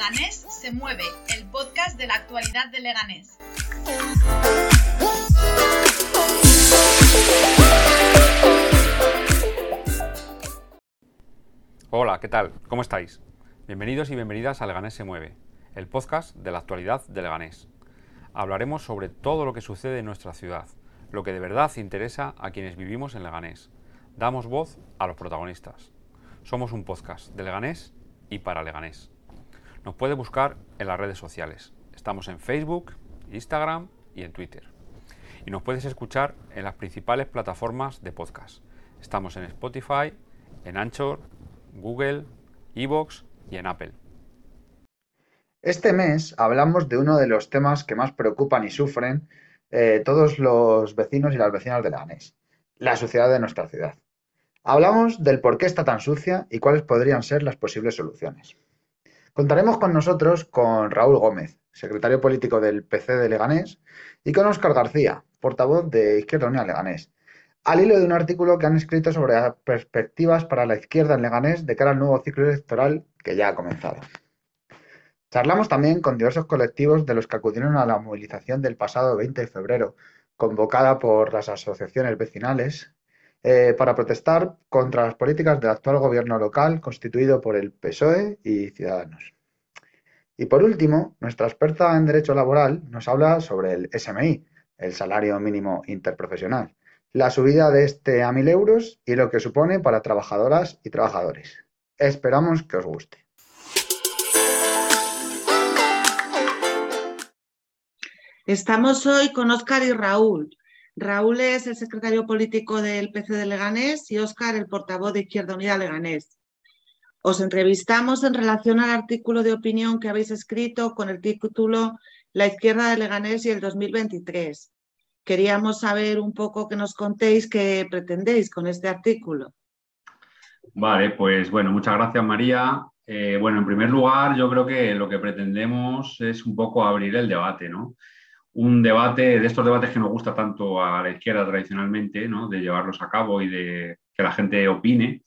Leganés se mueve, el podcast de la actualidad de Leganés. Hola, ¿qué tal? ¿Cómo estáis? Bienvenidos y bienvenidas a Leganés se mueve, el podcast de la actualidad de Leganés. Hablaremos sobre todo lo que sucede en nuestra ciudad, lo que de verdad interesa a quienes vivimos en Leganés. Damos voz a los protagonistas. Somos un podcast de Leganés y para Leganés. Nos puede buscar en las redes sociales. Estamos en Facebook, Instagram y en Twitter. Y nos puedes escuchar en las principales plataformas de podcast. Estamos en Spotify, en Anchor, Google, Evox y en Apple. Este mes hablamos de uno de los temas que más preocupan y sufren eh, todos los vecinos y las vecinas de Leganés, la suciedad de nuestra ciudad. Hablamos del por qué está tan sucia y cuáles podrían ser las posibles soluciones. Contaremos con nosotros con Raúl Gómez, secretario político del PC de Leganés, y con Óscar García, portavoz de Izquierda Unida Leganés, al hilo de un artículo que han escrito sobre las perspectivas para la izquierda en Leganés de cara al nuevo ciclo electoral que ya ha comenzado. Charlamos también con diversos colectivos de los que acudieron a la movilización del pasado 20 de febrero, convocada por las asociaciones vecinales, eh, para protestar contra las políticas del actual gobierno local constituido por el PSOE y Ciudadanos. Y por último, nuestra experta en Derecho Laboral nos habla sobre el SMI, el Salario Mínimo Interprofesional, la subida de este a 1.000 euros y lo que supone para trabajadoras y trabajadores. Esperamos que os guste. Estamos hoy con Óscar y Raúl, Raúl es el secretario político del PC de Leganés y Óscar el portavoz de Izquierda Unida Leganés. Os entrevistamos en relación al artículo de opinión que habéis escrito con el título La izquierda de Leganés y el 2023. Queríamos saber un poco que nos contéis qué pretendéis con este artículo. Vale, pues bueno, muchas gracias María. Eh, bueno, en primer lugar, yo creo que lo que pretendemos es un poco abrir el debate, ¿no? Un debate, de estos debates que nos gusta tanto a la izquierda tradicionalmente, ¿no? de llevarlos a cabo y de que la gente opine,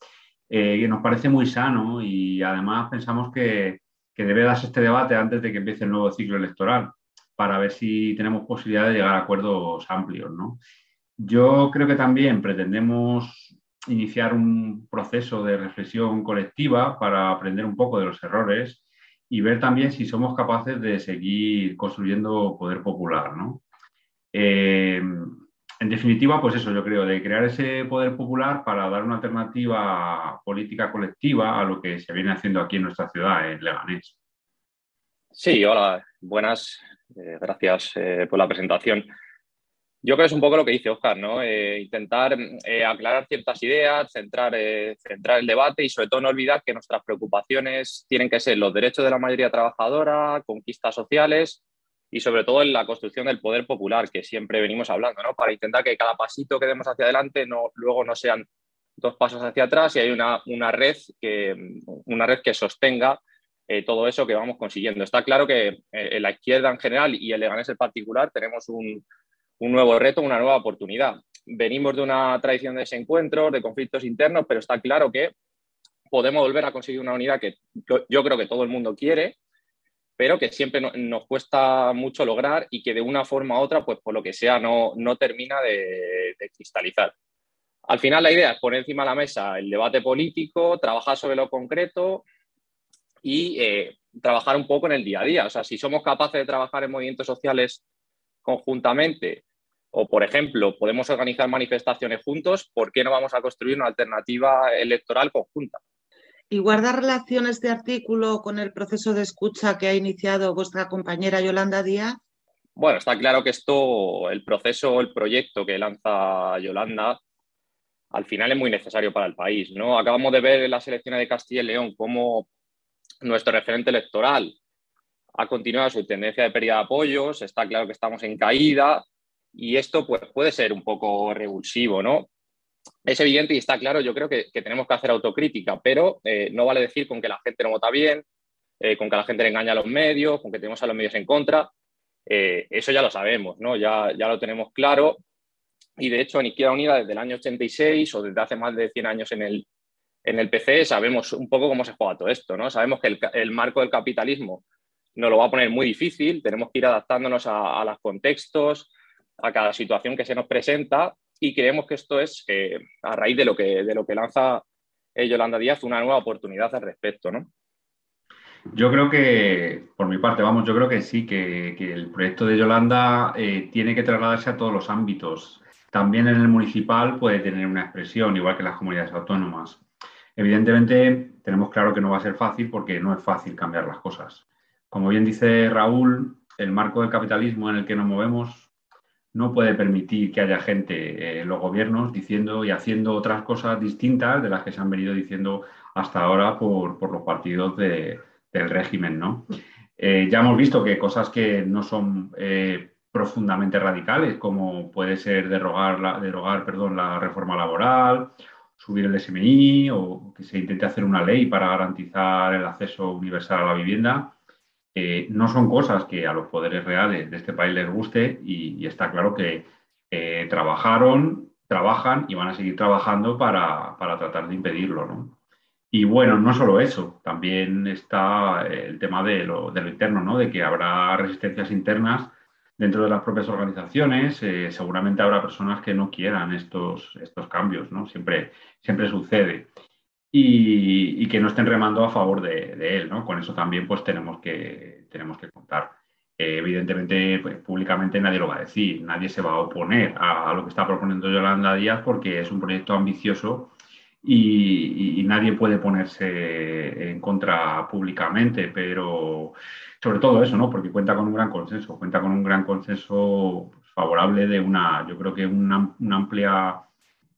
eh, que nos parece muy sano y además pensamos que, que, debe darse este debate antes de que empiece el nuevo ciclo electoral para ver si tenemos posibilidad de llegar a acuerdos amplios. ¿no? Yo creo que también pretendemos iniciar un proceso de reflexión colectiva para aprender un poco de los errores y ver también si somos capaces de seguir construyendo poder popular. ¿no? Eh, en definitiva, pues eso, yo creo, de crear ese poder popular para dar una alternativa política colectiva a lo que se viene haciendo aquí en nuestra ciudad, en Leganés. Sí, hola, buenas, eh, gracias eh, por la presentación. Yo creo que es un poco lo que dice Oscar, ¿no? Eh, intentar eh, aclarar ciertas ideas, centrar, eh, centrar el debate y sobre todo no olvidar que nuestras preocupaciones tienen que ser los derechos de la mayoría trabajadora, conquistas sociales y sobre todo en la construcción del poder popular que siempre venimos hablando, ¿no? Para intentar que cada pasito que demos hacia adelante no, luego no sean dos pasos hacia atrás y hay una, una red, que, una red que sostenga todo eso que vamos consiguiendo. Está claro que en la izquierda en general y el Leganés en particular tenemos un un nuevo reto, una nueva oportunidad. Venimos de una tradición de desencuentros, de conflictos internos, pero está claro que podemos volver a conseguir una unidad que yo creo que todo el mundo quiere, pero que siempre nos cuesta mucho lograr y que de una forma u otra, pues por lo que sea, no, no termina de, cristalizar. Al final la idea es poner encima de la mesa el debate político, trabajar sobre lo concreto y eh, trabajar un poco en el día a día. O sea, si somos capaces de trabajar en movimientos sociales conjuntamente o, por ejemplo, podemos organizar manifestaciones juntos, ¿por qué no vamos a construir una alternativa electoral conjunta? ¿Y guarda relación este artículo con el proceso de escucha que ha iniciado vuestra compañera Yolanda Díaz? Bueno, está claro que esto, el proceso, el proyecto que lanza Yolanda, al final es muy necesario para el país. ¿no? Acabamos de ver en las elecciones de Castilla y León cómo nuestro referente electoral ha continuado su tendencia de pérdida de apoyos, está claro que estamos en caída, y esto pues, puede ser un poco revulsivo, ¿no? Es evidente y está claro, yo creo que, tenemos que hacer autocrítica, pero eh, no vale decir con que la gente no vota bien, eh, con que la gente le engaña a los medios, con que tenemos a los medios en contra. Eh, eso ya lo sabemos, ¿no? Ya, ya lo tenemos claro. Y de hecho, en Izquierda Unida, desde el año 86 o desde hace más de 100 años en el, en el PC sabemos un poco cómo se juega todo esto, ¿no? Sabemos que el, marco del capitalismo nos lo va a poner muy difícil, tenemos que ir adaptándonos a, los contextos, a cada situación que se nos presenta y creemos que esto es eh, a raíz de lo que, de lo que lanza eh, Yolanda Díaz una nueva oportunidad al respecto, ¿no? Yo creo que, por mi parte, vamos, yo creo que sí, que, el proyecto de Yolanda eh, tiene que trasladarse a todos los ámbitos. También en el municipal puede tener una expresión, igual que las comunidades autónomas. Evidentemente, tenemos claro que no va a ser fácil porque no es fácil cambiar las cosas. Como bien dice Raúl, el marco del capitalismo en el que nos movemos no puede permitir que haya gente en los gobiernos diciendo y haciendo otras cosas distintas de las que se han venido diciendo hasta ahora por, los partidos del régimen. ¿no? Eh, ya hemos visto que cosas que no son eh, profundamente radicales, como puede ser derogar, la, derogar perdón, la reforma laboral subir el SMI o que se intente hacer una ley para garantizar el acceso universal a la vivienda, eh, no son cosas que a los poderes reales de este país les guste y, está claro que eh, trabajaron, trabajan y van a seguir trabajando para, tratar de impedirlo. Y bueno, no solo eso, también está el tema de lo, de interno, ¿no? de que habrá resistencias internas dentro de las propias organizaciones eh, seguramente habrá personas que no quieran estos, estos cambios, ¿no? Siempre, siempre sucede. Y, que no estén remando a favor de, él, ¿no? Con eso también pues tenemos que, tenemos que contar. Eh, evidentemente, pues, públicamente nadie lo va a decir, nadie se va a oponer a, lo que está proponiendo Yolanda Díaz porque es un proyecto ambicioso y, y nadie puede ponerse en contra públicamente, pero sobre todo eso, ¿no? Porque cuenta con un gran consenso, cuenta con un gran consenso favorable de una, yo creo que una, amplia,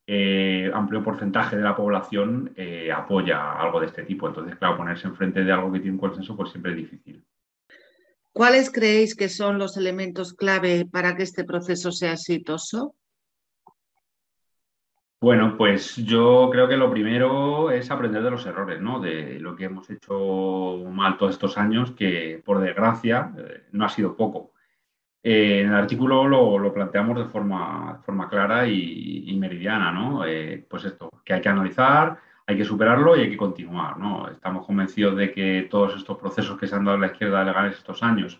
eh, amplio porcentaje de la población eh, apoya algo de este tipo. Entonces, claro, ponerse enfrente de algo que tiene un consenso, pues siempre es difícil. ¿Cuáles creéis que son los elementos clave para que este proceso sea exitoso? Bueno, pues yo creo que lo primero es aprender de los errores, ¿no? De lo que hemos hecho mal todos estos años, que por desgracia eh, no ha sido poco. Eh, en el artículo lo, planteamos de forma, forma clara y, meridiana, ¿no? Eh, pues esto, que hay que analizar, hay que superarlo y hay que continuar, ¿no? Estamos convencidos de que todos estos procesos que se han dado en la izquierda legales estos años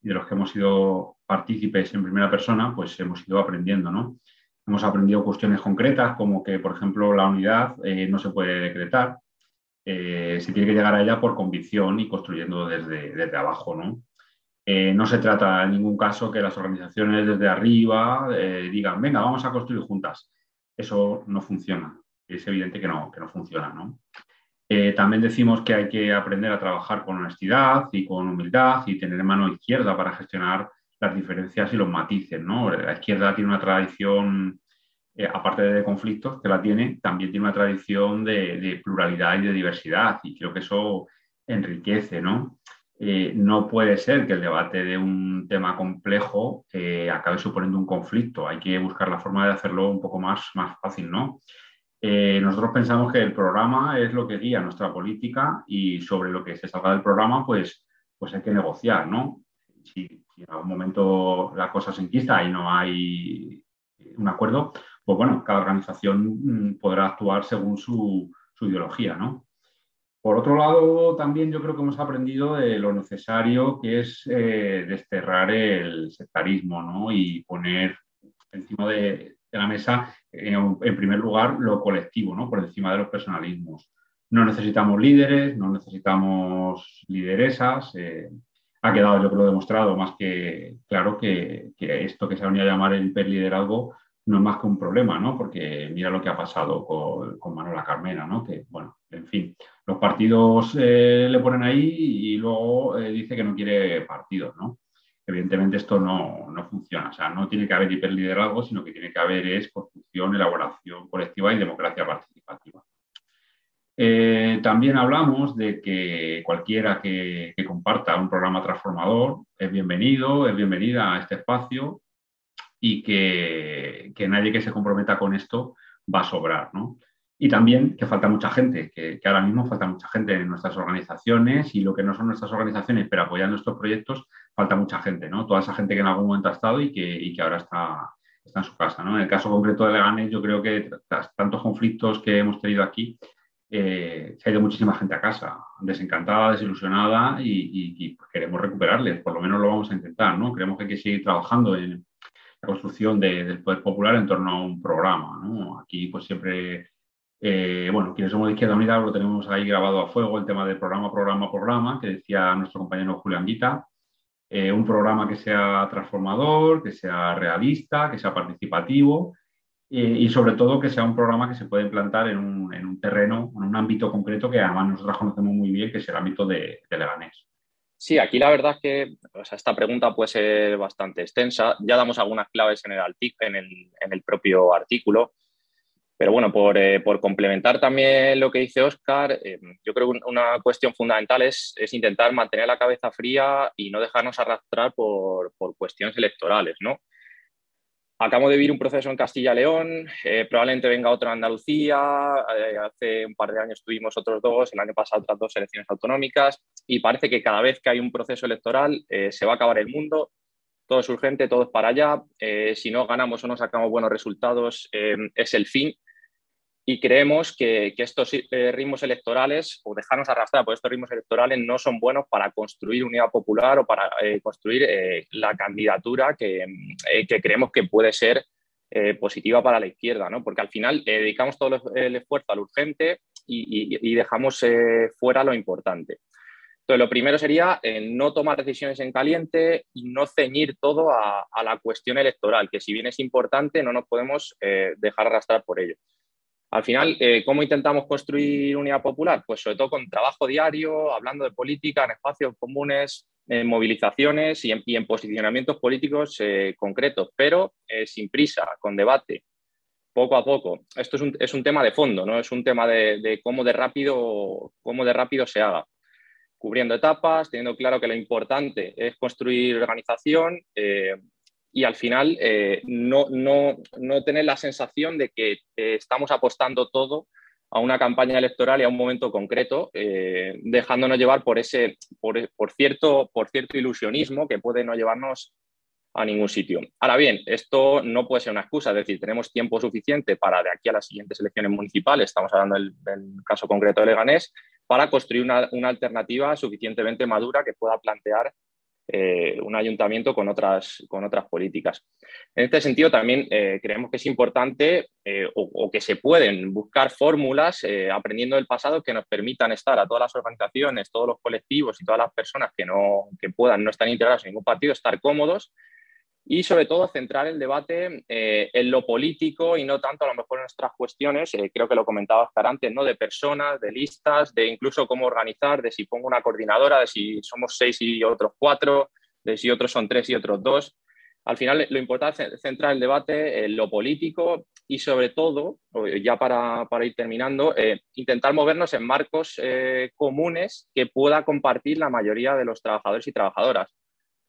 y de los que hemos sido partícipes en primera persona, pues hemos ido aprendiendo, ¿no? Hemos aprendido cuestiones concretas como que, por ejemplo, la unidad eh, no se puede decretar, eh, se tiene que llegar a ella por convicción y construyendo desde, desde abajo. ¿no? Eh, no se trata en ningún caso que las organizaciones desde arriba digan, venga, vamos a construir juntas. Eso no funciona. Es evidente que no, que no funciona. ¿no? también decimos que hay que aprender a trabajar con honestidad y con humildad y tener mano izquierda para gestionar las diferencias y los matices. ¿no? La izquierda tiene una tradición, eh, aparte de conflictos, que la tiene, también tiene una tradición de, pluralidad y de diversidad, y creo que eso enriquece. ¿no? Eh, no puede ser que el debate de un tema complejo eh, acabe suponiendo un conflicto. Hay que buscar la forma de hacerlo un poco más, más fácil. ¿no? nosotros pensamos que el programa es lo que guía nuestra política y sobre lo que se salga del programa, pues, pues hay que negociar, ¿no? Si en algún momento la cosa se enquista y no hay un acuerdo, pues bueno, cada organización mm, podrá actuar según su, ideología, ¿no? Por otro lado, también yo creo que hemos aprendido de lo necesario que es eh, desterrar el sectarismo ¿no? y poner encima de, la mesa, en, primer lugar, lo colectivo, ¿no? por encima de los personalismos. No necesitamos líderes, no necesitamos lideresas. Eh, ha quedado, yo creo, demostrado más que claro que, esto que se ha venido a llamar el hiperliderazgo no es más que un problema, ¿no? Porque mira lo que ha pasado con, Manuela Carmena, ¿no? Que, bueno, en fin, los partidos eh, le ponen ahí y luego eh, dice que no quiere partidos, ¿no? Evidentemente esto no, no, funciona, o sea, no tiene que haber hiperliderazgo, sino que tiene que haber es construcción, elaboración colectiva y democracia participativa. Eh, también hablamos de que cualquiera que, comparta un programa transformador es bienvenido, es bienvenida a este espacio y que, nadie que se comprometa con esto va a sobrar. Y también que falta mucha gente, que, ahora mismo falta mucha gente en nuestras organizaciones y lo que no son nuestras organizaciones, pero apoyando estos proyectos, falta mucha gente, ¿no? Toda esa gente que en algún momento ha estado y que, que ahora está, está en su casa. ¿no? En el caso concreto de Leganés, yo creo que tras tantos conflictos que hemos tenido aquí, se ha ido muchísima gente a casa, desencantada, desilusionada y, queremos recuperarles, por lo menos lo vamos a intentar, ¿no? Creemos que hay que seguir trabajando en construcción del poder popular en torno a un programa. Aquí pues siempre eh, bueno, quienes somos de Izquierda Unida lo tenemos ahí grabado a fuego, el tema del programa, programa, programa, que decía nuestro compañero Julián Guita. Eh, un programa que sea transformador, que sea realista, que sea participativo eh, y sobre todo que sea un programa que se pueda implantar en un, terreno, en un ámbito concreto que además nosotros conocemos muy bien, que es el ámbito de, Leganés. Sí, aquí la verdad es que esta pregunta puede ser bastante extensa. Ya damos algunas claves en el, propio artículo. Pero bueno, eh, por, complementar también lo que dice Oscar, eh, yo creo que una cuestión fundamental es, intentar mantener la cabeza fría y no dejarnos arrastrar por, cuestiones electorales. ¿no? Acabo de vivir un proceso en Castilla-León, eh, probablemente venga otro en Andalucía, hace un par de años tuvimos otros dos, el año pasado otras dos elecciones autonómicas y parece que cada vez que hay un proceso electoral se va a acabar el mundo todo es urgente, todo es para allá. si no ganamos o no sacamos buenos resultados, es el fin y creemos que, estos eh, ritmos electorales o dejarnos arrastrar por estos ritmos electorales no son buenos para construir unidad popular o para eh, construir eh, la candidatura que, creemos que puede ser positiva para la izquierda, ¿no? porque al final dedicamos todo el esfuerzo al urgente y, dejamos fuera lo importante. Entonces, lo primero sería no tomar decisiones en caliente y no ceñir todo a, a, la cuestión electoral, que si bien es importante, no nos podemos dejar arrastrar por ello. Al final, eh, ¿cómo intentamos construir unidad popular? Pues sobre todo con trabajo diario, hablando de política, en espacios comunes, en movilizaciones y en, posicionamientos políticos eh, concretos, pero eh, sin prisa, con debate, poco a poco. Esto es un, tema de fondo, no es un tema de, cómo, de rápido, cómo de rápido se haga cubriendo etapas, teniendo claro que lo importante es construir organización, y al final eh, no, no, no, tener la sensación de que eh, estamos apostando todo a una campaña electoral y a un momento concreto, eh, dejándonos llevar por ese, por, por, cierto, por cierto ilusionismo que puede no llevarnos a ningún sitio. Ahora bien, esto no puede ser una excusa, es decir, tenemos tiempo suficiente para de aquí a las siguientes elecciones municipales, estamos hablando del, caso concreto de Leganés, para construir una, una alternativa suficientemente madura que pueda plantear eh, un ayuntamiento con otras, con otras políticas. En este sentido, también eh, creemos que es importante eh, o, que se pueden buscar fórmulas aprendiendo del pasado que nos permitan estar a todas las organizaciones, todos los colectivos y todas las personas que, no, que puedan no estar integrados en ningún partido, estar cómodos y sobre todo centrar el debate eh, en lo político y no tanto a lo mejor en nuestras cuestiones, eh, creo que lo comentaba Oscar antes, ¿no? de personas, de listas, de incluso cómo organizar, de si pongo una coordinadora, de si somos seis y otros cuatro, de si otros son tres y otros dos. Al final lo importante es centrar el debate en lo político y sobre todo, ya para, para ir terminando, eh, intentar movernos en marcos comunes que pueda compartir la mayoría de los trabajadores y trabajadoras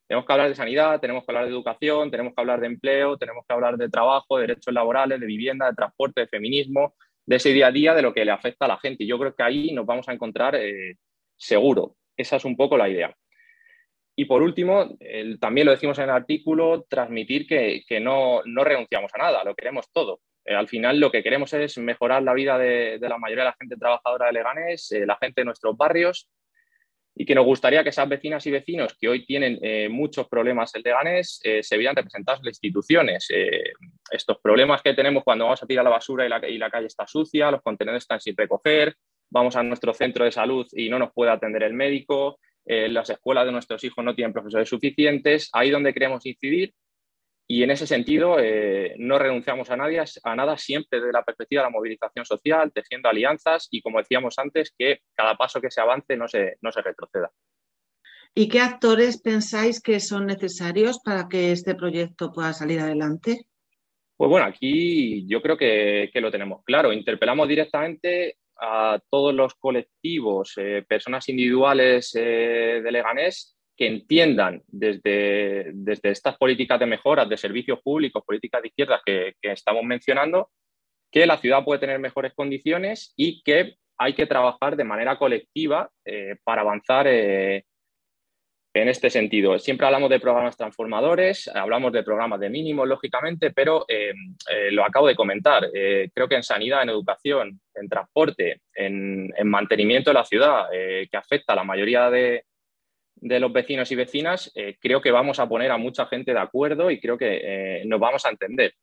tenemos que hablar de sanidad, tenemos que hablar de educación, tenemos que hablar de empleo, tenemos que hablar de trabajo, de derechos laborales, de vivienda, de transporte, de feminismo, de ese día a día, de lo que le afecta a la gente. Y yo creo que ahí nos vamos a encontrar eh, seguro. Esa es un poco la idea. Y por último, también lo decimos en el artículo, transmitir que, no, renunciamos a nada, lo queremos todo. Eh, al final lo que queremos es mejorar la vida de, la mayoría de la gente trabajadora de Leganés, eh, la gente de nuestros barrios, y que nos gustaría que esas vecinas y vecinos que hoy tienen eh, muchos problemas en Leganés eh, se vean representados en las instituciones. Eh, estos problemas que tenemos cuando vamos a tirar la basura y la, y la, calle está sucia, los contenedores están sin recoger, vamos a nuestro centro de salud y no nos puede atender el médico, las escuelas de nuestros hijos no tienen profesores suficientes, ahí donde queremos incidir y en ese sentido, eh, no renunciamos a, nadie, a nada siempre desde la perspectiva de la movilización social, tejiendo alianzas y, como decíamos antes, que cada paso que se avance no se, no se retroceda. ¿Y qué actores pensáis que son necesarios para que este proyecto pueda salir adelante? Pues bueno, aquí yo creo que, lo tenemos claro. Interpelamos directamente a todos los colectivos, eh, personas individuales eh, de Leganés que entiendan desde, desde estas políticas de mejoras de servicios públicos, políticas de izquierdas que, estamos mencionando, que la ciudad puede tener mejores condiciones y que hay que trabajar de manera colectiva eh, para avanzar eh, en este sentido. Siempre hablamos de programas transformadores, hablamos de programas de mínimo, lógicamente, pero eh, lo acabo de comentar. Creo que en sanidad, en educación, en transporte, en, mantenimiento de la ciudad, que afecta a la mayoría de, de los vecinos y vecinas, creo que vamos a poner a mucha gente de acuerdo y creo que nos vamos a entender.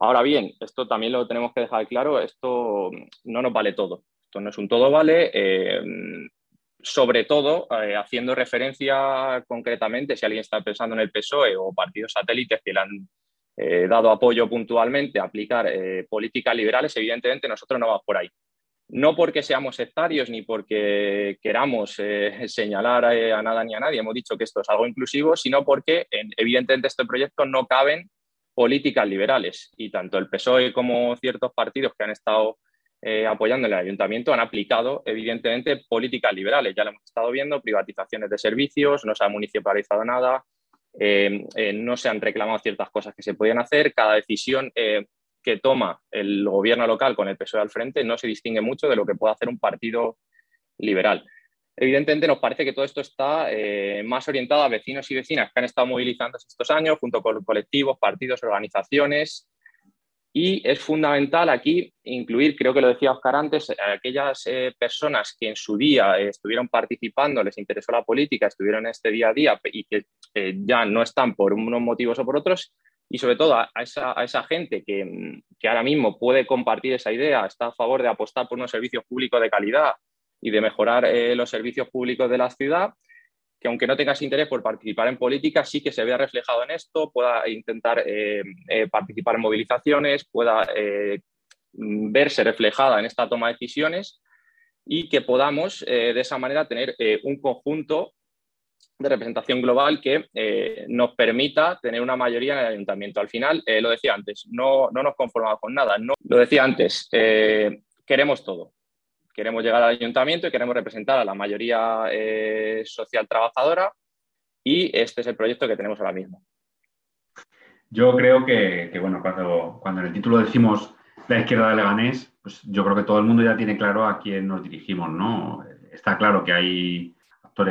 Ahora bien, esto también lo tenemos que dejar claro, esto no nos vale todo. Esto no es un todo vale sobre todo eh, haciendo referencia concretamente, si alguien está pensando en el PSOE o partidos satélites que le han eh, dado apoyo puntualmente a aplicar eh, políticas liberales, evidentemente nosotros no vamos por ahí. No porque seamos sectarios ni porque queramos señalar a nada ni a nadie, hemos dicho que esto es algo inclusivo, sino porque evidentemente este proyecto no caben políticas liberales y tanto el PSOE como ciertos partidos que han estado eh, apoyando en el ayuntamiento han aplicado, evidentemente, políticas liberales. Ya lo hemos estado viendo, privatizaciones de servicios, no se ha municipalizado nada, eh, eh, no se han reclamado ciertas cosas que se podían hacer. Cada decisión que toma el gobierno local con el PSOE al frente no se distingue mucho de lo que puede hacer un partido liberal. Evidentemente nos parece que todo esto está más orientado a vecinos y vecinas que han estado movilizándose estos años junto con colectivos, partidos, organizaciones y es fundamental aquí incluir, creo que lo decía Oscar antes, aquellas eh, personas que en su día eh, estuvieron participando, les interesó la política, estuvieron en este día a día y que eh, ya no están por unos motivos o por otros, y sobre todo a, esa, gente que, que, ahora mismo puede compartir esa idea, está a favor de apostar por unos servicios públicos de calidad y de mejorar los servicios públicos de la ciudad que aunque no tengas interés por participar en política, sí que se vea reflejado en esto, pueda intentar eh, eh, participar en movilizaciones, pueda eh, verse reflejada en esta toma de decisiones y que podamos de esa manera tener un conjunto de representación global que nos permita tener una mayoría en el ayuntamiento. Al final, lo decía antes, no, no nos conformamos con nada. No, lo decía antes, queremos todo queremos llegar al ayuntamiento y queremos representar a la mayoría eh, social trabajadora y este es el proyecto que tenemos ahora mismo. Yo creo que, bueno, cuando, cuando en el título decimos la izquierda de Leganés, pues yo creo que todo el mundo ya tiene claro a quién nos dirigimos, ¿no? Está claro que hay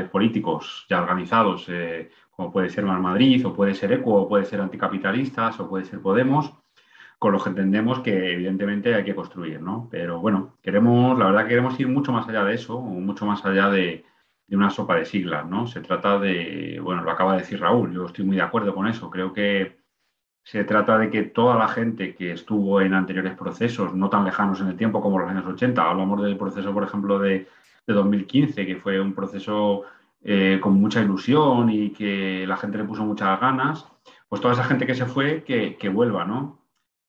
políticos ya organizados, eh, como puede ser Mar Madrid, o puede ser ECO, o puede ser Anticapitalistas, o puede ser Podemos, con los que entendemos que evidentemente hay que construir, ¿no? Pero bueno, queremos, la verdad que queremos ir mucho más allá de eso, mucho más allá de, una sopa de siglas, ¿no? Se trata de, bueno, lo acaba de decir Raúl, yo estoy muy de acuerdo con eso, creo que se trata de que toda la gente que estuvo en anteriores procesos, no tan lejanos en el tiempo como los años 80, hablamos del proceso, por ejemplo, de, 2015, que fue un proceso eh, con mucha ilusión y que la gente le puso muchas ganas, pues toda esa gente que se fue, que, que vuelva, ¿no?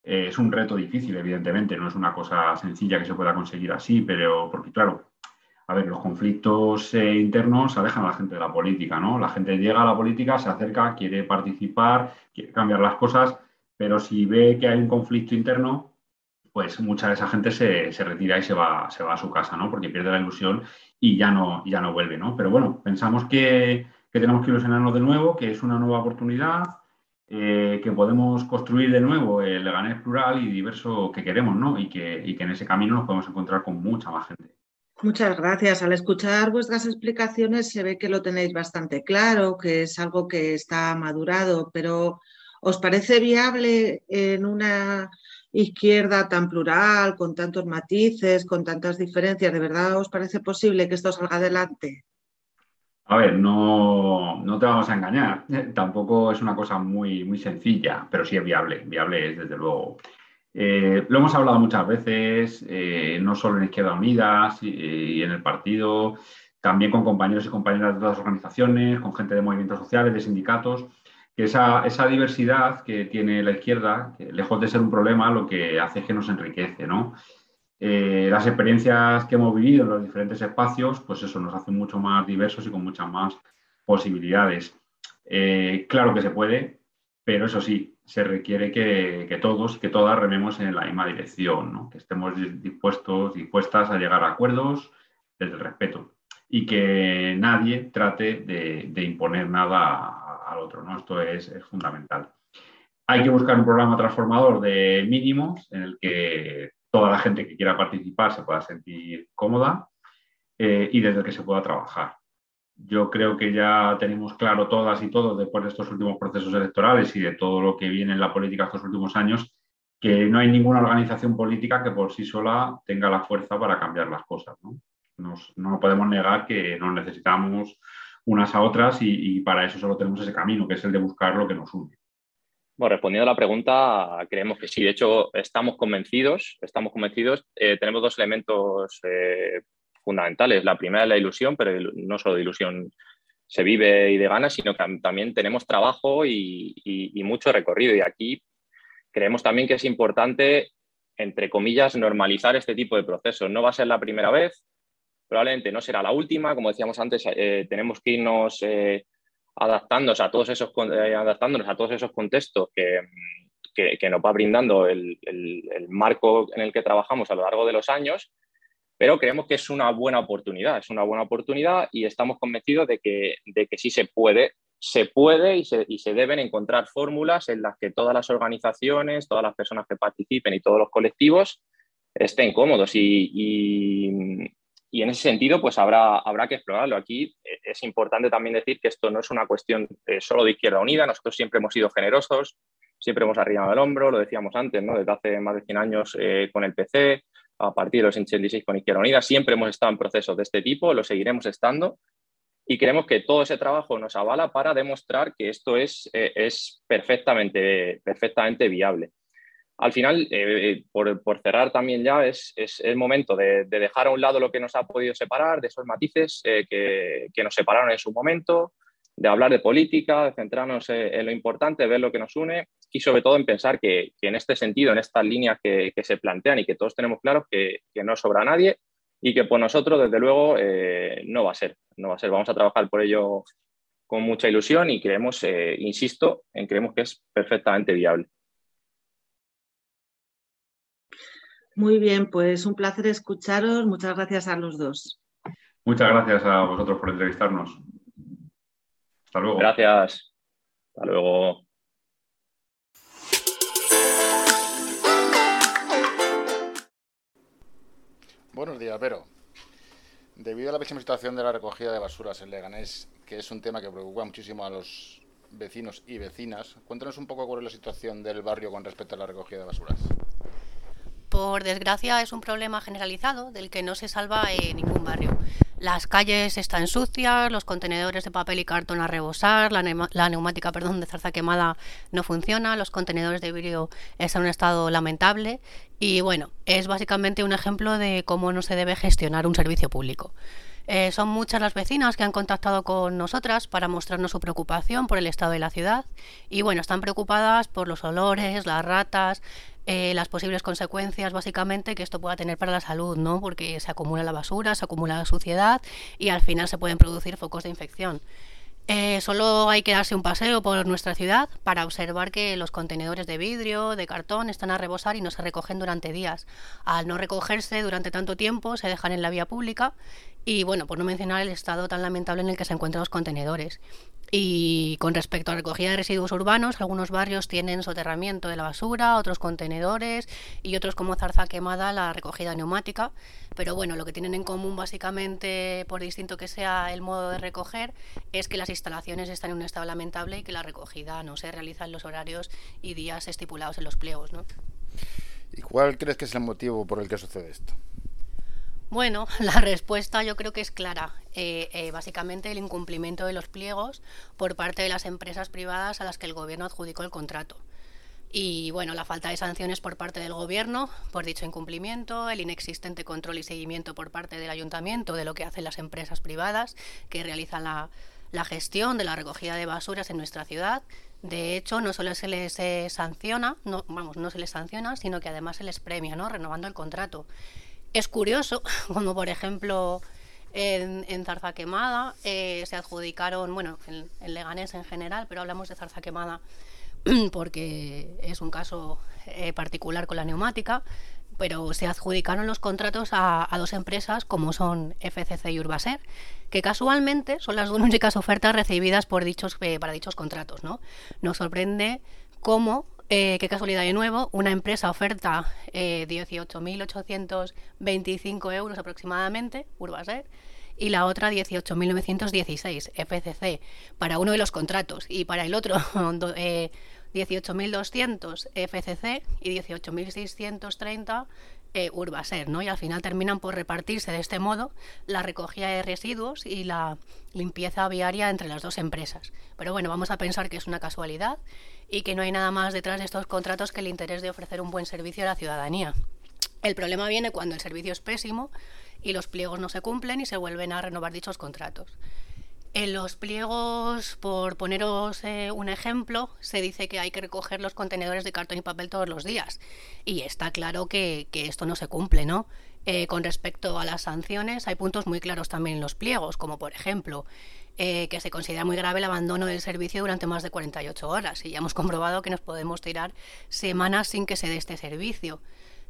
Eh, es un reto difícil, evidentemente, no es una cosa sencilla que se pueda conseguir así, pero porque, claro, a ver, los conflictos eh, internos alejan a la gente de la política, ¿no? La gente llega a la política, se acerca, quiere participar, quiere cambiar las cosas, pero si ve que hay un conflicto interno, pues mucha de esa gente se, retira y se va, se va, a su casa, ¿no? Porque pierde la ilusión y ya no, ya no vuelve, ¿no? Pero bueno, pensamos que, que tenemos que ilusionarnos de nuevo, que es una nueva oportunidad, eh, que podemos construir de nuevo el Leganés plural y diverso que queremos, ¿no? Y que, y que en ese camino nos podemos encontrar con mucha más gente. Muchas gracias. Al escuchar vuestras explicaciones se ve que lo tenéis bastante claro, que es algo que está madurado, pero ¿os parece viable en una izquierda tan plural, con tantos matices, con tantas diferencias? ¿De verdad os parece posible que esto salga adelante? A ver, no, te vamos a engañar. Tampoco es una cosa muy, muy sencilla, pero sí es viable. Viable es, desde luego. Eh, lo hemos hablado muchas veces, eh, no solo en Izquierda Unida y, en el partido, también con compañeros y compañeras de otras organizaciones, con gente de movimientos sociales, de sindicatos, que esa, esa diversidad que tiene la izquierda, lejos de ser un problema, lo que hace es que nos enriquece, ¿no? Eh, las experiencias que hemos vivido en los diferentes espacios, pues eso nos hace mucho más diversos y con muchas más posibilidades. Eh, claro que se puede, pero eso sí, se requiere que, todos y que todas rememos en la misma dirección, que estemos dispuestos, dispuestas a llegar a acuerdos desde el respeto y que nadie trate de, imponer nada al otro. ¿no? Esto es, es fundamental. Hay que buscar un programa transformador de mínimos en el que toda la gente que quiera participar se pueda sentir cómoda eh, y desde el que se pueda trabajar. yo creo que ya tenemos claro todas y todos, después de estos últimos procesos electorales y de todo lo que viene en la política estos últimos años, que no hay ninguna organización política que por sí sola tenga la fuerza para cambiar las cosas. No, no podemos negar que nos necesitamos unas a otras y, para eso solo tenemos ese camino, que es el de buscar lo que nos une. Bueno, respondiendo a la pregunta, creemos que sí. De hecho, estamos convencidos, estamos convencidos. Eh, tenemos dos elementos eh, fundamentales. La primera es la ilusión, pero no solo de ilusión se vive y de ganas, sino que también tenemos trabajo y, y, mucho recorrido. Y aquí creemos también que es importante, entre comillas, normalizar este tipo de procesos. No va a ser la primera vez, probablemente no será la última. Como decíamos antes, eh, tenemos que irnos eh, adaptándonos, a todos esos, eh, adaptándonos a todos esos contextos que, que, nos va brindando el, el, marco en el que trabajamos a lo largo de los años, pero creemos que es una buena oportunidad, es una buena oportunidad y estamos convencidos de que, de que sí se puede se puede y se, y se, deben encontrar fórmulas en las que todas las organizaciones, todas las personas que participen y todos los colectivos estén cómodos. Y, y, en ese sentido, pues habrá, habrá que explorarlo. Aquí eh, es importante también decir que esto no es una cuestión eh, solo de Izquierda Unida. Nosotros siempre hemos sido generosos, siempre hemos arribado el hombro, lo decíamos antes, ¿no? desde hace más de 100 años eh, con el PC, a partir de los 86 con Izquierda Unida. Siempre hemos estado en procesos de este tipo, lo seguiremos estando y creemos que todo ese trabajo nos avala para demostrar que esto es, es perfectamente, perfectamente viable. Al final, eh, por, por, cerrar también ya, es, el momento de, de, dejar a un lado lo que nos ha podido separar, de esos matices eh, que, nos separaron en su momento, de hablar de política, de centrarnos en, lo importante, ver lo que nos une y sobre todo en pensar que, en este sentido, en estas líneas que, se plantean y que todos tenemos claro que, no sobra nadie, y que por nosotros, desde luego, eh, no va a ser. No va a ser. Vamos a trabajar por ello con mucha ilusión y creemos, eh, insisto, en creemos que es perfectamente viable. Muy bien, pues un placer escucharos. Muchas gracias a los dos. Muchas gracias a vosotros por entrevistarnos. Hasta luego. Gracias. Hasta luego. Buenos días, Vero. Debido a la pésima situación de la recogida de basuras en Leganés, que es un tema que preocupa muchísimo a los vecinos y vecinas, cuéntanos un poco cuál es la situación del barrio con respecto a la recogida de basuras. Por desgracia es un problema generalizado del que no se salva en ningún barrio. Las calles están sucias, los contenedores de papel y cartón a rebosar, la, neumática perdón, de zarza quemada no funciona, los contenedores de vidrio están en un estado lamentable y bueno, es básicamente un ejemplo de cómo no se debe gestionar un servicio público. Eh, son muchas las vecinas que han contactado con nosotras para mostrarnos su preocupación por el estado de la ciudad y bueno, están preocupadas por los olores, las ratas, eh, las posibles consecuencias básicamente que esto pueda tener para la salud, ¿no? Porque se acumula la basura, se acumula la suciedad y al final se pueden producir focos de infección. Eh, solo hay que darse un paseo por nuestra ciudad para observar que los contenedores de vidrio, de cartón, están a rebosar y no se recogen durante días. Al no recogerse durante tanto tiempo, se dejan en la vía pública y, bueno, por no mencionar el estado tan lamentable en el que se encuentran los contenedores. Y con respecto a recogida de residuos urbanos, algunos barrios tienen soterramiento de la basura, otros contenedores y otros como zarza quemada la recogida neumática. Pero bueno, lo que tienen en común básicamente, por distinto que sea el modo de recoger, es que las instalaciones están en un estado lamentable y que la recogida no se realiza en los horarios y días estipulados en los pliegos. ¿no? ¿Y cuál crees que es el motivo por el que sucede esto? Bueno, la respuesta yo creo que es clara. Eh, eh, básicamente el incumplimiento de los pliegos por parte de las empresas privadas a las que el gobierno adjudicó el contrato. Y bueno, la falta de sanciones por parte del gobierno por dicho incumplimiento, el inexistente control y seguimiento por parte del ayuntamiento de lo que hacen las empresas privadas que realizan la, gestión de la recogida de basuras en nuestra ciudad. De hecho, no solo se les eh, sanciona, no, vamos, no se les sanciona, sino que además se les premia, ¿no? Renovando el contrato. Es curioso, como por ejemplo en, en Zarza Quemada eh, se adjudicaron, bueno, en, Leganés en general, pero hablamos de Zarza Quemada porque es un caso eh, particular con la neumática, pero se adjudicaron los contratos a, dos empresas como son FCC y Urbaser, que casualmente son las únicas ofertas recibidas por dichos, eh, para dichos contratos. ¿no? Nos sorprende cómo eh, qué casualidad de nuevo, una empresa oferta eh, 18.825 euros aproximadamente, Urbaser, y la otra 18.916 FCC para uno de los contratos. Y para el otro eh, 18.200 FCC y 18.630 eh, Urbaser, ¿no? Y al final terminan por repartirse de este modo la recogida de residuos y la limpieza viaria entre las dos empresas. Pero bueno, vamos a pensar que es una casualidad y que no hay nada más detrás de estos contratos que el interés de ofrecer un buen servicio a la ciudadanía. El problema viene cuando el servicio es pésimo y los pliegos no se cumplen y se vuelven a renovar dichos contratos. En los pliegos, por poneros eh, un ejemplo, se dice que hay que recoger los contenedores de cartón y papel todos los días. Y está claro que, que esto no se cumple, ¿no? Eh, con respecto a las sanciones, hay puntos muy claros también en los pliegos, como por ejemplo eh, que se considera muy grave el abandono del servicio durante más de 48 horas. Y ya hemos comprobado que nos podemos tirar semanas sin que se dé este servicio.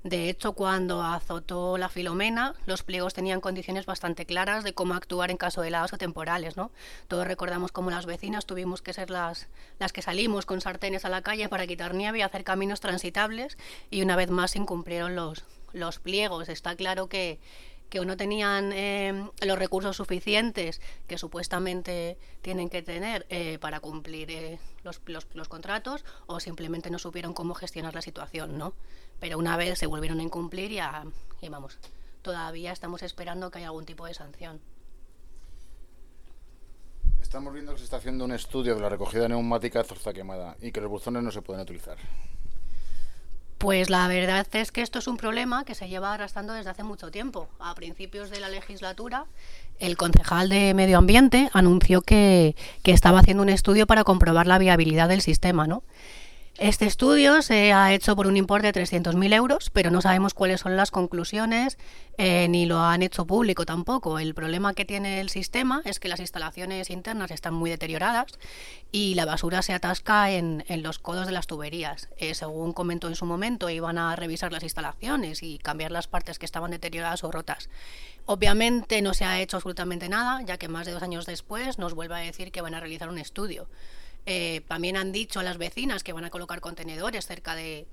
De hecho, cuando azotó la Filomena, los pliegos tenían condiciones bastante claras de cómo actuar en caso de helados o temporales, ¿no? Todos recordamos cómo las vecinas tuvimos que ser las, las que salimos con sartenes a la calle para quitar nieve y hacer caminos transitables y una vez más se incumplieron los, los pliegos. Está claro que, que no tenían eh, los recursos suficientes que supuestamente tienen que tener eh, para cumplir eh, los, los, los, contratos o simplemente no supieron cómo gestionar la situación, ¿no? Pero una vez se volvieron a incumplir y, a, y vamos, todavía estamos esperando que haya algún tipo de sanción. Estamos viendo que se está haciendo un estudio de la recogida neumática de zorza quemada y que los buzones no se pueden utilizar. Pues la verdad es que esto es un problema que se lleva arrastrando desde hace mucho tiempo. A principios de la legislatura, el concejal de Medio Ambiente anunció que, que estaba haciendo un estudio para comprobar la viabilidad del sistema, ¿no? Este estudio se ha hecho por un importe de 300.000 euros, pero no sabemos cuáles son las conclusiones eh, ni lo han hecho público tampoco. El problema que tiene el sistema es que las instalaciones internas están muy deterioradas y la basura se atasca en, en los codos de las tuberías. Eh, según comentó en su momento, iban a revisar las instalaciones y cambiar las partes que estaban deterioradas o rotas. Obviamente no se ha hecho absolutamente nada, ya que más de dos años después nos vuelve a decir que van a realizar un estudio. Eh, también han dicho a las vecinas que van a colocar contenedores cerca de,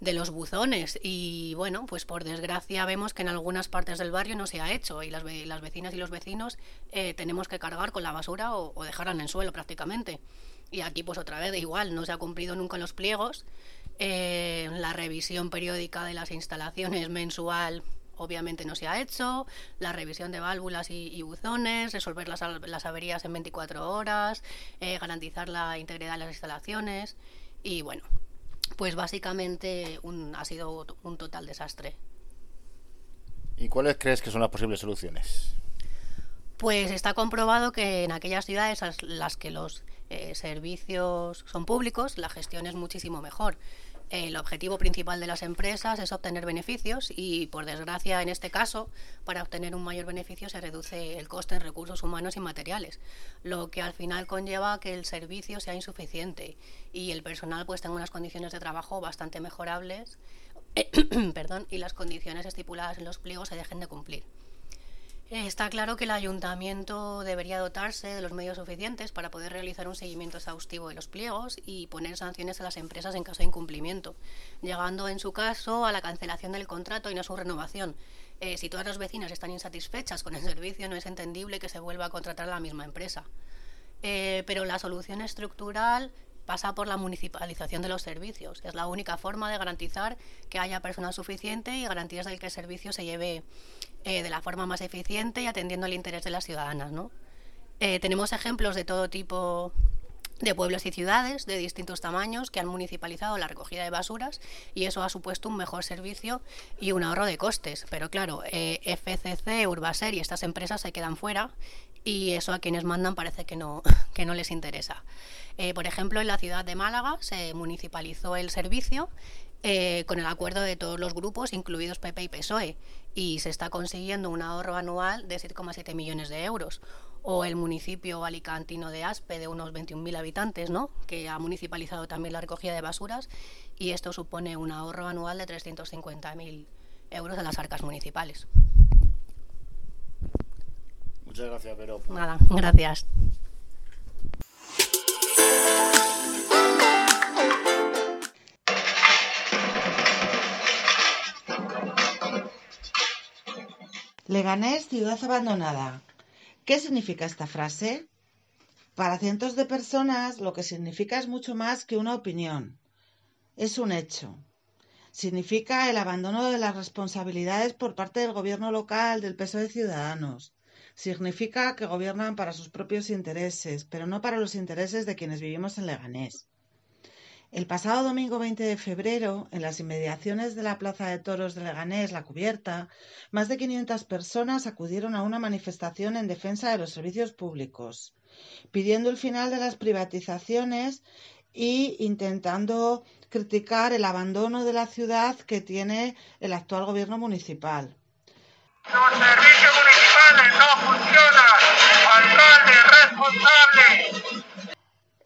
de, los buzones y bueno, pues por desgracia vemos que en algunas partes del barrio no se ha hecho y las, las vecinas y los vecinos eh, tenemos que cargar con la basura o, o, dejarla en el suelo prácticamente. Y aquí pues otra vez igual, no se ha cumplido nunca los pliegos. Eh, la revisión periódica de las instalaciones mensual obviamente no se ha hecho, la revisión de válvulas y, y buzones, resolver las, las, averías en 24 horas, eh, garantizar la integridad de las instalaciones y bueno, pues básicamente un, ha sido un total desastre. ¿Y cuáles crees que son las posibles soluciones? Pues está comprobado que en aquellas ciudades las que los eh, servicios son públicos, la gestión es muchísimo mejor el objetivo principal de las empresas es obtener beneficios y, por desgracia, en este caso, para obtener un mayor beneficio se reduce el coste en recursos humanos y materiales, lo que al final conlleva que el servicio sea insuficiente y el personal pues tenga unas condiciones de trabajo bastante mejorables perdón, y las condiciones estipuladas en los pliegos se dejen de cumplir. Está claro que el ayuntamiento debería dotarse de los medios suficientes para poder realizar un seguimiento exhaustivo de los pliegos y poner sanciones a las empresas en caso de incumplimiento, llegando en su caso a la cancelación del contrato y no a su renovación. Eh, si todas las vecinas están insatisfechas con el servicio, no es entendible que se vuelva a contratar a la misma empresa. Eh, pero la solución estructural pasa por la municipalización de los servicios. Es la única forma de garantizar que haya personal suficiente y garantías de que el servicio se lleve eh, de la forma más eficiente y atendiendo el interés de las ciudadanas. ¿no? Eh, tenemos ejemplos de todo tipo de pueblos y ciudades de distintos tamaños que han municipalizado la recogida de basuras y eso ha supuesto un mejor servicio y un ahorro de costes. Pero claro, eh, FCC, Urbaser y estas empresas se quedan fuera y eso a quienes mandan parece que no, que no les interesa. Eh, por ejemplo, en la ciudad de Málaga se municipalizó el servicio eh, con el acuerdo de todos los grupos, incluidos PP y PSOE, y se está consiguiendo un ahorro anual de 7,7 millones de euros. O el municipio alicantino de Aspe, de unos 21.000 habitantes, ¿no? que ha municipalizado también la recogida de basuras, y esto supone un ahorro anual de 350.000 euros a las arcas municipales. Muchas gracias, Vero. Nada, gracias. Leganés, ciudad abandonada. ¿Qué significa esta frase? Para cientos de personas lo que significa es mucho más que una opinión. Es un hecho. Significa el abandono de las responsabilidades por parte del gobierno local del peso de Ciudadanos. Significa que gobiernan para sus propios intereses, pero no para los intereses de quienes vivimos en Leganés. El pasado domingo 20 de febrero, en las inmediaciones de la Plaza de Toros de Leganés, La Cubierta, más de 500 personas acudieron a una manifestación en defensa de los servicios públicos pidiendo el final de las privatizaciones e intentando criticar el abandono de la ciudad que tiene el actual gobierno municipal.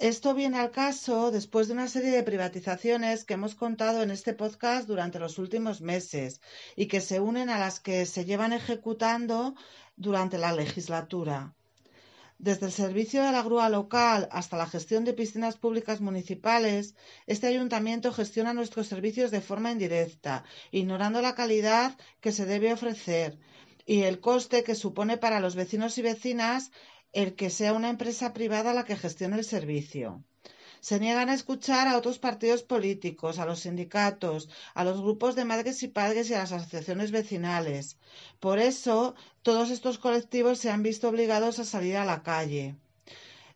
Esto viene al caso después de una serie de privatizaciones que hemos contado en este podcast durante los últimos meses y que se unen a las que se llevan ejecutando durante la legislatura. Desde el servicio de la grúa local hasta la gestión de piscinas públicas municipales, este ayuntamiento gestiona nuestros servicios de forma indirecta, ignorando la calidad que se debe ofrecer y el coste que supone para los vecinos y vecinas el que sea una empresa privada la que gestione el servicio se niegan a escuchar a otros partidos políticos, a los sindicatos, a los grupos de madres y padres y a las asociaciones vecinales. Por eso, todos estos colectivos se han visto obligados a salir a la calle.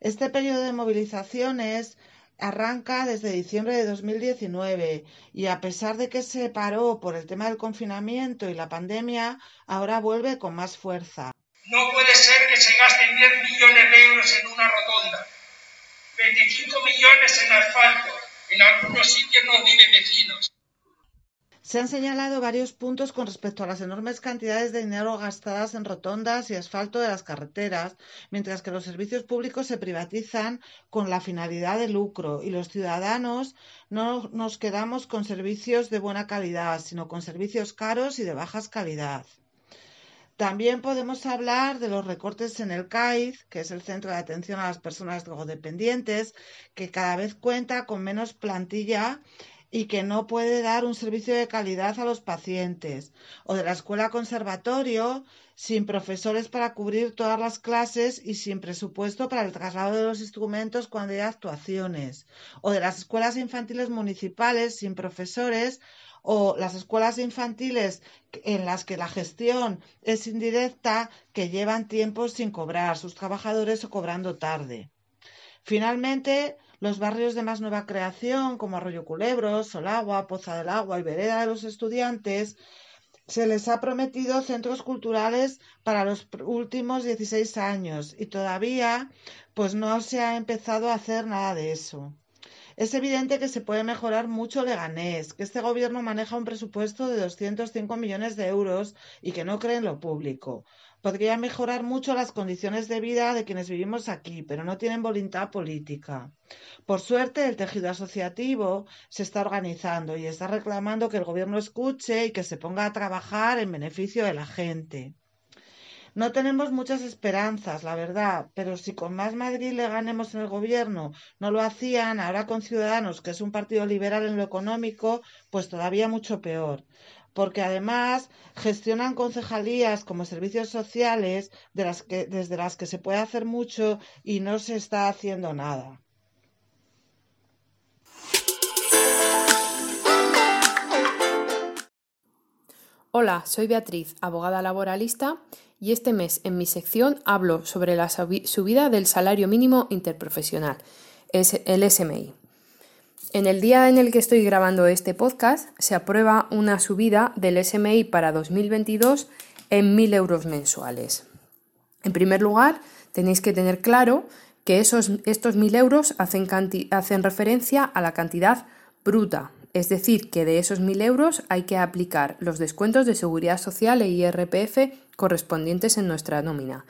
Este periodo de movilizaciones arranca desde diciembre de 2019 y a pesar de que se paró por el tema del confinamiento y la pandemia, ahora vuelve con más fuerza. No puede ser que se gasten 10 millones de euros en una rotonda 25 millones en asfalto. En algunos sitios no viven vecinos. Se han señalado varios puntos con respecto a las enormes cantidades de dinero gastadas en rotondas y asfalto de las carreteras, mientras que los servicios públicos se privatizan con la finalidad de lucro y los ciudadanos no nos quedamos con servicios de buena calidad, sino con servicios caros y de bajas calidad. También podemos hablar de los recortes en el CAIZ, que es el Centro de Atención a las Personas Drogodependientes, que cada vez cuenta con menos plantilla y que no puede dar un servicio de calidad a los pacientes, o de la escuela conservatorio, sin profesores para cubrir todas las clases y sin presupuesto para el traslado de los instrumentos cuando hay actuaciones, o de las escuelas infantiles municipales sin profesores o las escuelas infantiles en las que la gestión es indirecta, que llevan tiempo sin cobrar, sus trabajadores o cobrando tarde. Finalmente, los barrios de más nueva creación, como Arroyo Culebro, Solagua, Poza del Agua y Vereda de los Estudiantes, se les ha prometido centros culturales para los últimos 16 años y todavía pues no se ha empezado a hacer nada de eso. Es evidente que se puede mejorar mucho Leganés, que este gobierno maneja un presupuesto de 205 millones de euros y que no cree en lo público. Podría mejorar mucho las condiciones de vida de quienes vivimos aquí, pero no tienen voluntad política. Por suerte, el tejido asociativo se está organizando y está reclamando que el gobierno escuche y que se ponga a trabajar en beneficio de la gente. No tenemos muchas esperanzas, la verdad, pero si con Más Madrid le ganemos en el gobierno no lo hacían, ahora con Ciudadanos, que es un partido liberal en lo económico, pues todavía mucho peor. Porque además gestionan concejalías como servicios sociales de las que, desde las que se puede hacer mucho y no se está haciendo nada. Hola, soy Beatriz, abogada laboralista, y este mes en mi sección hablo sobre la subida del salario mínimo interprofesional, el SMI. En el día en el que estoy grabando este podcast se aprueba una subida del SMI para 2022 en 1.000 euros mensuales. En primer lugar, tenéis que tener claro que esos, estos 1.000 euros hacen, hacen referencia a la cantidad bruta es decir, que de esos 1.000 euros hay que aplicar los descuentos de seguridad social e IRPF correspondientes en nuestra nómina.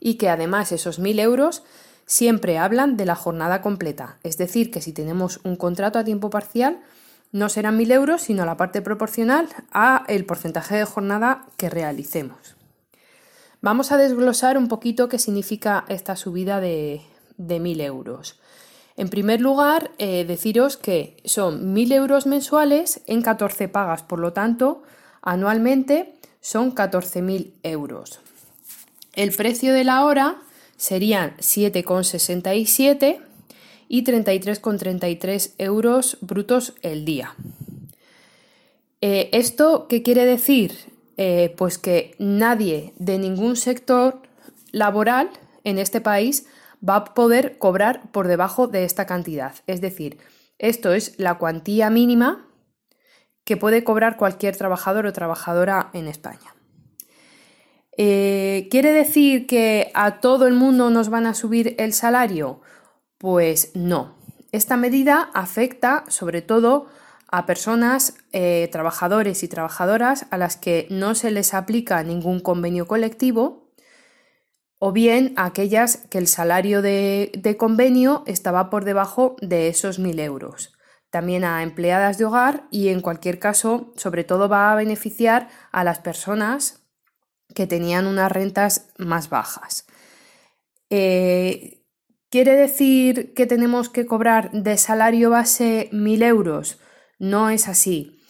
Y que además esos 1.000 euros siempre hablan de la jornada completa. Es decir, que si tenemos un contrato a tiempo parcial, no serán 1.000 euros, sino la parte proporcional a el porcentaje de jornada que realicemos. Vamos a desglosar un poquito qué significa esta subida de, de 1.000 euros. En primer lugar, eh, deciros que son 1.000 euros mensuales en 14 pagas, por lo tanto, anualmente son 14.000 euros. El precio de la hora serían 7,67 y 33,33 euros brutos el día. Eh, ¿Esto qué quiere decir? Eh, pues que nadie de ningún sector laboral en este país va a poder cobrar por debajo de esta cantidad. Es decir, esto es la cuantía mínima que puede cobrar cualquier trabajador o trabajadora en España. Eh, ¿Quiere decir que a todo el mundo nos van a subir el salario? Pues no. Esta medida afecta sobre todo a personas, eh, trabajadores y trabajadoras a las que no se les aplica ningún convenio colectivo o bien a aquellas que el salario de, de convenio estaba por debajo de esos 1.000 euros. También a empleadas de hogar y en cualquier caso, sobre todo va a beneficiar a las personas que tenían unas rentas más bajas. Eh, ¿Quiere decir que tenemos que cobrar de salario base 1.000 euros? No es así.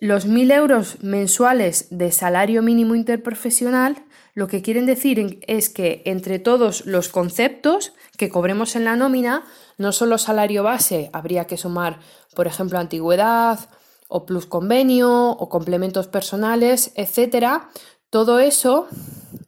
Los 1.000 euros mensuales de salario mínimo interprofesional lo que quieren decir es que entre todos los conceptos que cobremos en la nómina, no solo salario base, habría que sumar, por ejemplo, antigüedad o plus convenio o complementos personales, etcétera, todo eso,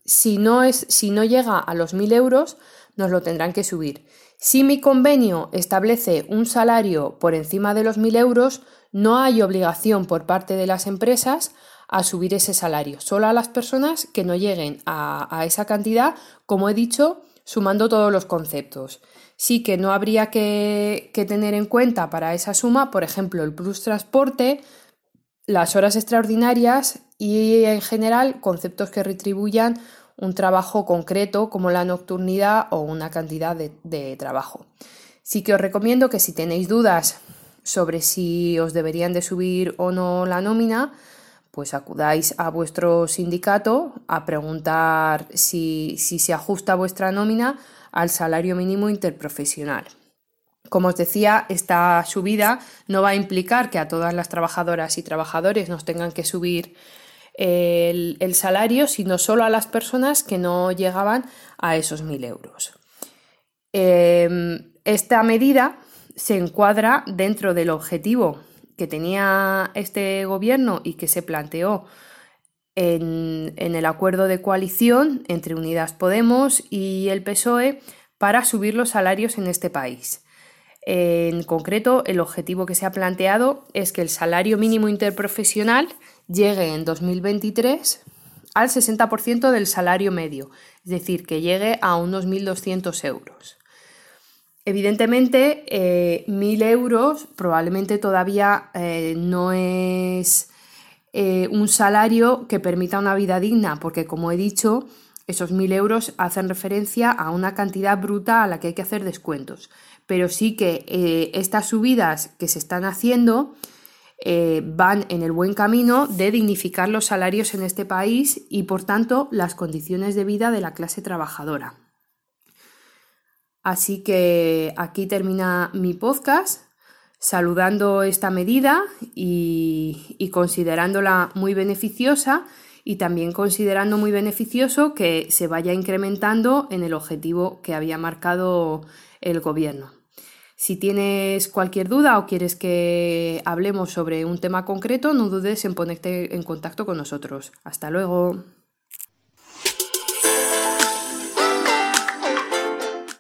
si no, es, si no llega a los 1.000 euros, nos lo tendrán que subir. Si mi convenio establece un salario por encima de los 1.000 euros, no hay obligación por parte de las empresas a subir ese salario, solo a las personas que no lleguen a, esa cantidad, como he dicho, sumando todos los conceptos. Sí que no habría que, que tener en cuenta para esa suma, por ejemplo, el plus transporte, las horas extraordinarias y en general conceptos que retribuyan un trabajo concreto como la nocturnidad o una cantidad de, trabajo. Sí que os recomiendo que si tenéis dudas sobre si os deberían de subir o no la nómina, pues acudáis a vuestro sindicato a preguntar si, si se ajusta vuestra nómina al salario mínimo interprofesional. Como os decía, esta subida no va a implicar que a todas las trabajadoras y trabajadores nos tengan que subir el, salario, sino solo a las personas que no llegaban a esos 1.000 euros. Em, esta medida se encuadra dentro del objetivo que tenía este gobierno y que se planteó en, en, el acuerdo de coalición entre Unidas Podemos y el PSOE para subir los salarios en este país. En concreto, el objetivo que se ha planteado es que el salario mínimo interprofesional llegue en 2023 al 60% del salario medio, es decir, que llegue a unos 1.200 euros. Evidentemente, 1.000 eh, euros probablemente todavía eh, no es eh, un salario que permita una vida digna, porque como he dicho, esos 1.000 euros hacen referencia a una cantidad bruta a la que hay que hacer descuentos. Pero sí que estas subidas que se están haciendo eh, van en el buen camino de dignificar los salarios en este país y, por tanto, las condiciones de vida de la clase trabajadora. Así que aquí termina mi podcast, saludando esta medida y, y considerándola muy beneficiosa y también considerando muy beneficioso que se vaya incrementando en el objetivo que había marcado el gobierno. Si tienes cualquier duda o quieres que hablemos sobre un tema concreto, no dudes en ponerte en contacto con nosotros. Hasta luego.